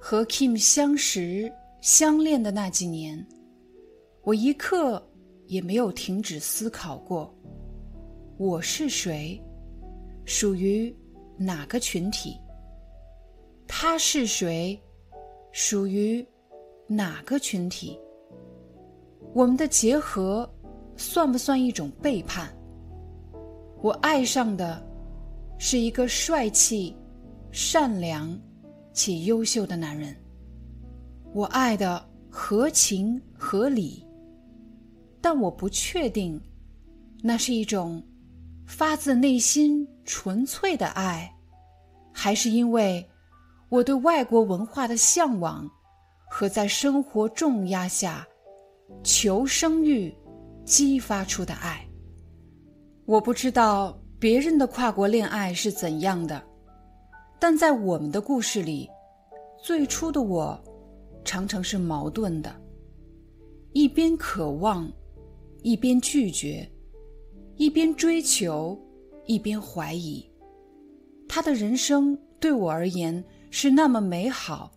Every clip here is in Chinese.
和 Kim 相识、相恋的那几年，我一刻也没有停止思考过：我是谁，属于哪个群体？他是谁，属于哪个群体？我们的结合算不算一种背叛？我爱上的是一个帅气、善良。且优秀的男人，我爱的合情合理，但我不确定，那是一种发自内心纯粹的爱，还是因为我对外国文化的向往和在生活重压下求生欲激发出的爱。我不知道别人的跨国恋爱是怎样的。但在我们的故事里，最初的我常常是矛盾的，一边渴望，一边拒绝，一边追求，一边怀疑。他的人生对我而言是那么美好、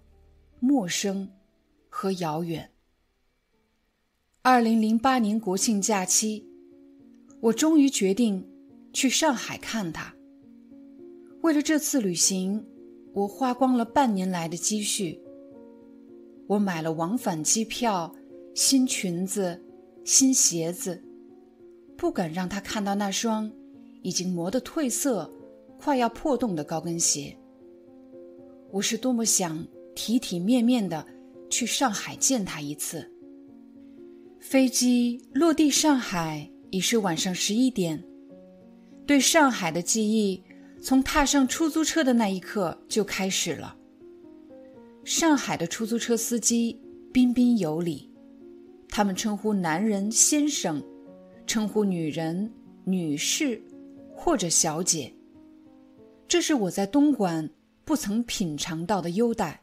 陌生和遥远。二零零八年国庆假期，我终于决定去上海看他。为了这次旅行，我花光了半年来的积蓄。我买了往返机票、新裙子、新鞋子，不敢让他看到那双已经磨得褪色、快要破洞的高跟鞋。我是多么想体体面面的去上海见他一次。飞机落地上海已是晚上十一点，对上海的记忆。从踏上出租车的那一刻就开始了。上海的出租车司机彬彬有礼，他们称呼男人先生，称呼女人女士或者小姐。这是我在东莞不曾品尝到的优待，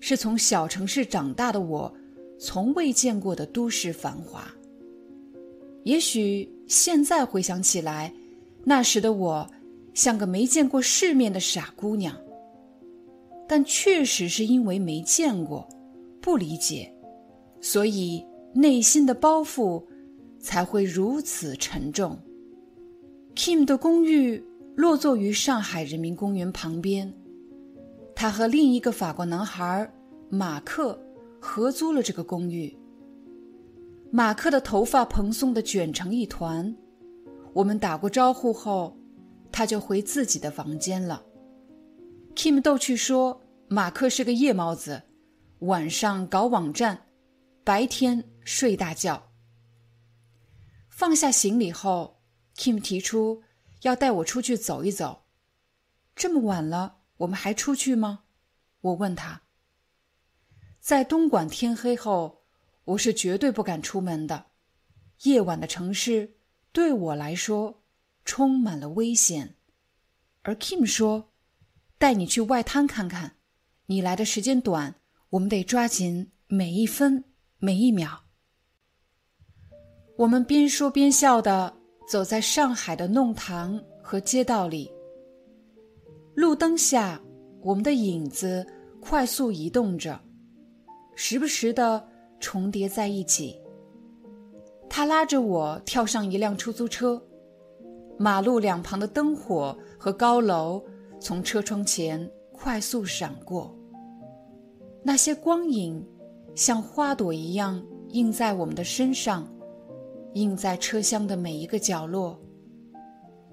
是从小城市长大的我从未见过的都市繁华。也许现在回想起来，那时的我。像个没见过世面的傻姑娘，但确实是因为没见过，不理解，所以内心的包袱才会如此沉重。Kim 的公寓落座于上海人民公园旁边，他和另一个法国男孩马克合租了这个公寓。马克的头发蓬松的卷成一团，我们打过招呼后。他就回自己的房间了。Kim 逗趣说：“马克是个夜猫子，晚上搞网站，白天睡大觉。”放下行李后，Kim 提出要带我出去走一走。这么晚了，我们还出去吗？我问他。在东莞天黑后，我是绝对不敢出门的。夜晚的城市对我来说。充满了危险，而 Kim 说：“带你去外滩看看，你来的时间短，我们得抓紧每一分每一秒。”我们边说边笑的走在上海的弄堂和街道里，路灯下，我们的影子快速移动着，时不时的重叠在一起。他拉着我跳上一辆出租车。马路两旁的灯火和高楼从车窗前快速闪过，那些光影像花朵一样映在我们的身上，映在车厢的每一个角落。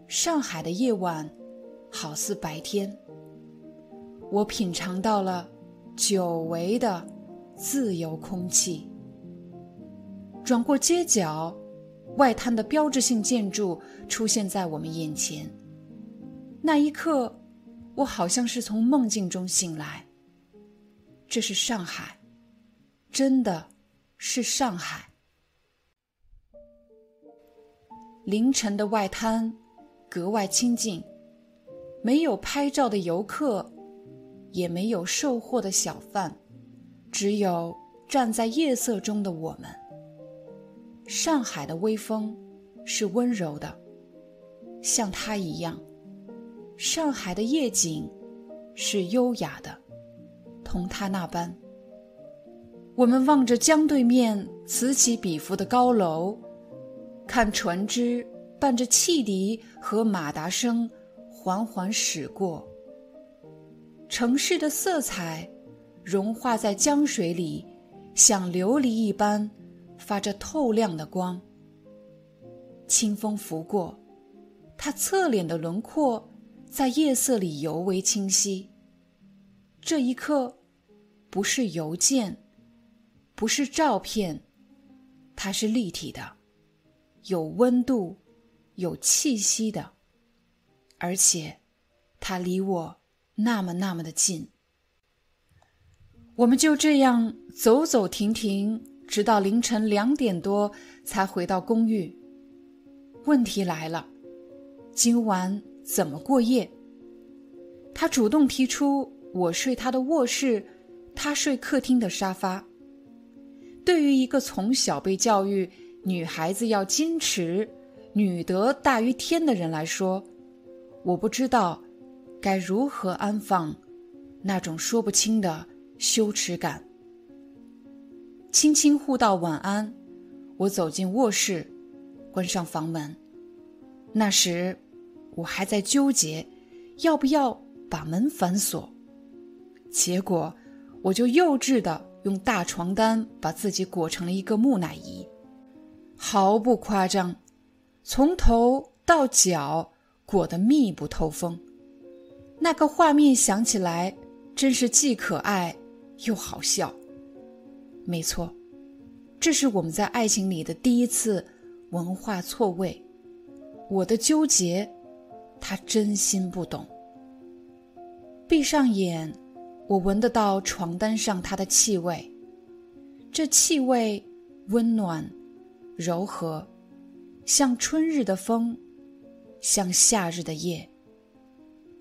上海的夜晚好似白天，我品尝到了久违的自由空气。转过街角。外滩的标志性建筑出现在我们眼前，那一刻，我好像是从梦境中醒来。这是上海，真的是上海。凌晨的外滩格外清静，没有拍照的游客，也没有售货的小贩，只有站在夜色中的我们。上海的微风是温柔的，像它一样；上海的夜景是优雅的。同他那般，我们望着江对面此起彼伏的高楼，看船只伴着汽笛和马达声缓缓驶过。城市的色彩融化在江水里，像琉璃一般发着透亮的光。清风拂过，他侧脸的轮廓在夜色里尤为清晰。这一刻。不是邮件，不是照片，它是立体的，有温度，有气息的，而且它离我那么那么的近。我们就这样走走停停，直到凌晨两点多才回到公寓。问题来了，今晚怎么过夜？他主动提出我睡他的卧室。他睡客厅的沙发。对于一个从小被教育女孩子要矜持、女德大于天的人来说，我不知道该如何安放那种说不清的羞耻感。轻轻互道晚安，我走进卧室，关上房门。那时，我还在纠结要不要把门反锁，结果。我就幼稚的用大床单把自己裹成了一个木乃伊，毫不夸张，从头到脚裹得密不透风。那个画面想起来真是既可爱又好笑。没错，这是我们在爱情里的第一次文化错位。我的纠结，他真心不懂。闭上眼。我闻得到床单上他的气味，这气味温暖、柔和，像春日的风，像夏日的夜。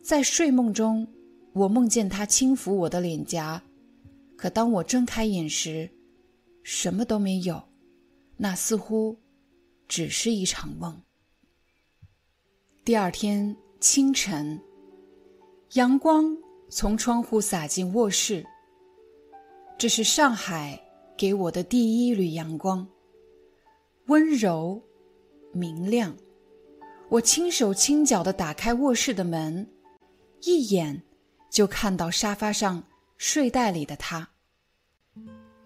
在睡梦中，我梦见他轻抚我的脸颊，可当我睁开眼时，什么都没有，那似乎只是一场梦。第二天清晨，阳光。从窗户洒进卧室。这是上海给我的第一缕阳光，温柔、明亮。我轻手轻脚地打开卧室的门，一眼就看到沙发上睡袋里的他。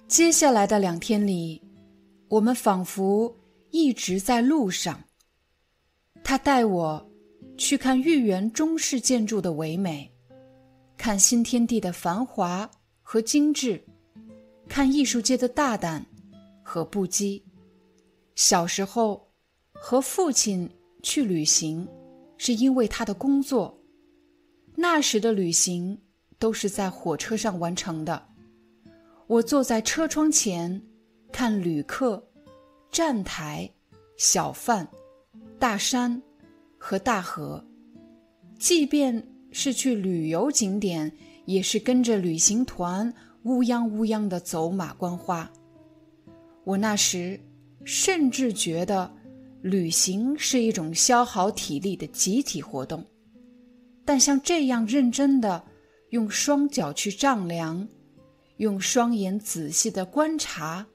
接下来的两天里，我们仿佛一直在路上。他带我去看豫园中式建筑的唯美。看新天地的繁华和精致，看艺术界的大胆和不羁。小时候和父亲去旅行，是因为他的工作。那时的旅行都是在火车上完成的。我坐在车窗前，看旅客、站台、小贩、大山和大河，即便。是去旅游景点，也是跟着旅行团乌泱乌泱的走马观花。我那时甚至觉得，旅行是一种消耗体力的集体活动。但像这样认真的用双脚去丈量，用双眼仔细的观察、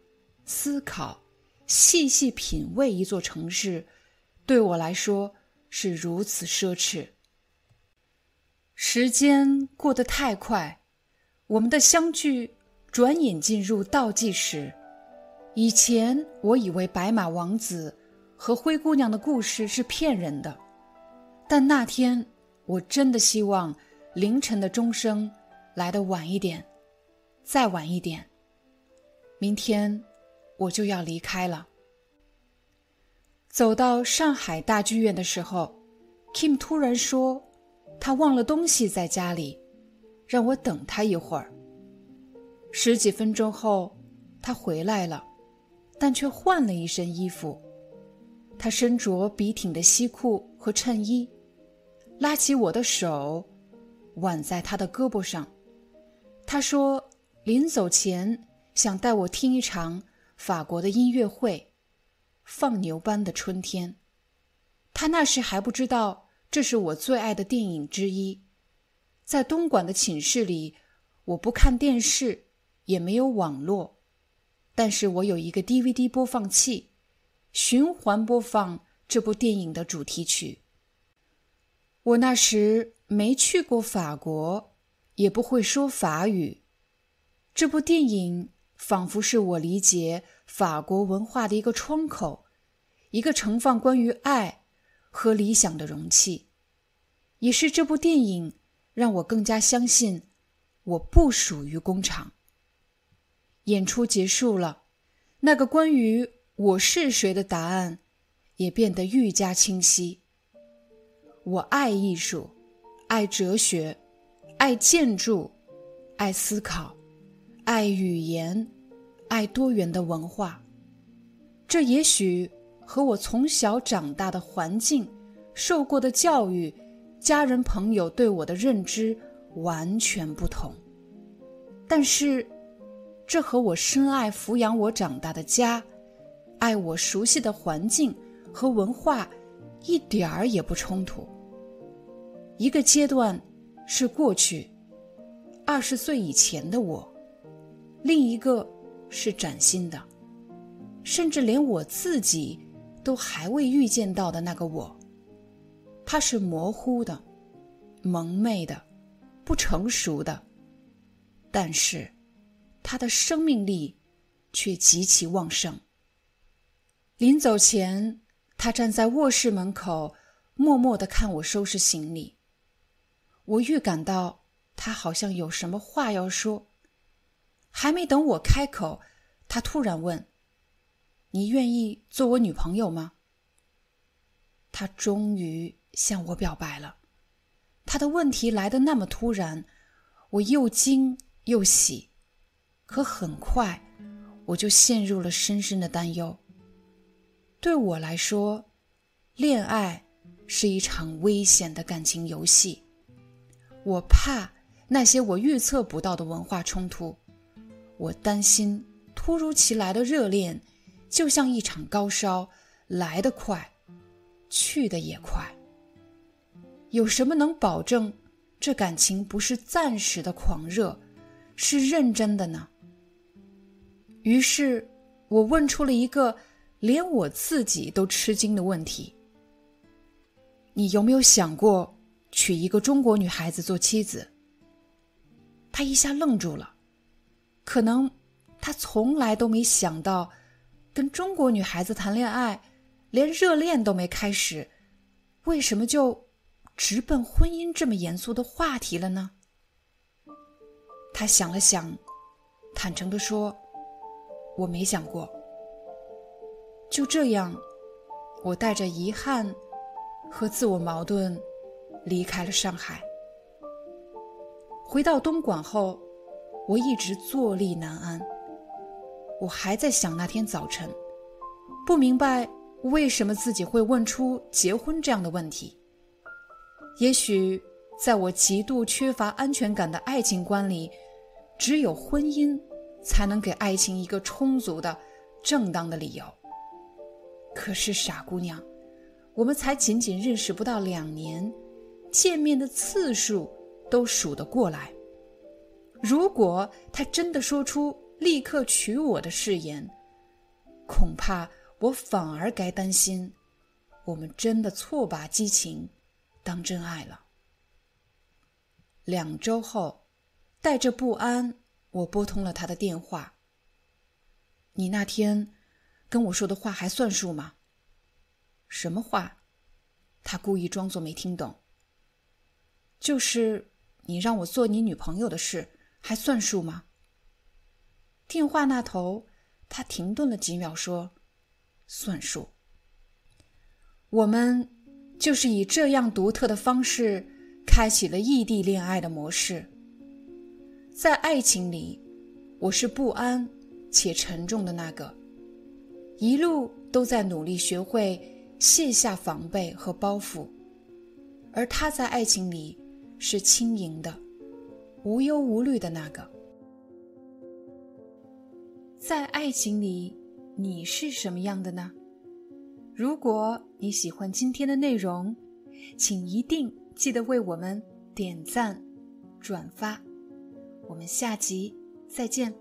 思考、细细品味一座城市，对我来说是如此奢侈。时间过得太快，我们的相聚转眼进入倒计时。以前我以为白马王子和灰姑娘的故事是骗人的，但那天我真的希望凌晨的钟声来得晚一点，再晚一点。明天我就要离开了。走到上海大剧院的时候，Kim 突然说。他忘了东西在家里，让我等他一会儿。十几分钟后，他回来了，但却换了一身衣服。他身着笔挺的西裤和衬衣，拉起我的手，挽在他的胳膊上。他说：“临走前想带我听一场法国的音乐会，放牛班的春天。”他那时还不知道这是我最爱的电影之一。在东莞的寝室里，我不看电视。也没有网络，但是我有一个 DVD 播放器，循环播放这部电影的主题曲。我那时没去过法国，也不会说法语。这部电影仿佛是我理解法国文化的一个窗口，一个盛放关于爱和理想的容器。也是这部电影让我更加相信，我不属于工厂。演出结束了，那个关于我是谁的答案也变得愈加清晰。我爱艺术，爱哲学，爱建筑，爱思考，爱语言，爱多元的文化。这也许和我从小长大的环境、受过的教育、家人朋友对我的认知完全不同，但是。这和我深爱抚养我长大的家，爱我熟悉的环境和文化，一点儿也不冲突。一个阶段是过去，二十岁以前的我；另一个是崭新的，甚至连我自己都还未预见到的那个我。它是模糊的、蒙昧的、不成熟的，但是。他的生命力却极其旺盛。临走前，他站在卧室门口，默默的看我收拾行李。我预感到他好像有什么话要说，还没等我开口，他突然问：“你愿意做我女朋友吗？”他终于向我表白了。他的问题来的那么突然，我又惊又喜。可很快，我就陷入了深深的担忧。对我来说，恋爱是一场危险的感情游戏。我怕那些我预测不到的文化冲突，我担心突如其来的热恋就像一场高烧，来得快，去得也快。有什么能保证这感情不是暂时的狂热，是认真的呢？于是，我问出了一个连我自己都吃惊的问题：“你有没有想过娶一个中国女孩子做妻子？”他一下愣住了，可能他从来都没想到，跟中国女孩子谈恋爱，连热恋都没开始，为什么就直奔婚姻这么严肃的话题了呢？他想了想，坦诚的说。我没想过，就这样，我带着遗憾和自我矛盾离开了上海。回到东莞后，我一直坐立难安。我还在想那天早晨，不明白为什么自己会问出结婚这样的问题。也许在我极度缺乏安全感的爱情观里，只有婚姻。才能给爱情一个充足的、正当的理由。可是，傻姑娘，我们才仅仅认识不到两年，见面的次数都数得过来。如果他真的说出立刻娶我的誓言，恐怕我反而该担心，我们真的错把激情当真爱了。两周后，带着不安。我拨通了他的电话。你那天跟我说的话还算数吗？什么话？他故意装作没听懂。就是你让我做你女朋友的事，还算数吗？电话那头，他停顿了几秒，说：“算数。我们就是以这样独特的方式开启了异地恋爱的模式。在爱情里，我是不安且沉重的那个，一路都在努力学会卸下防备和包袱；而他在爱情里是轻盈的、无忧无虑的那个。在爱情里，你是什么样的呢？如果你喜欢今天的内容，请一定记得为我们点赞、转发。我们下集再见。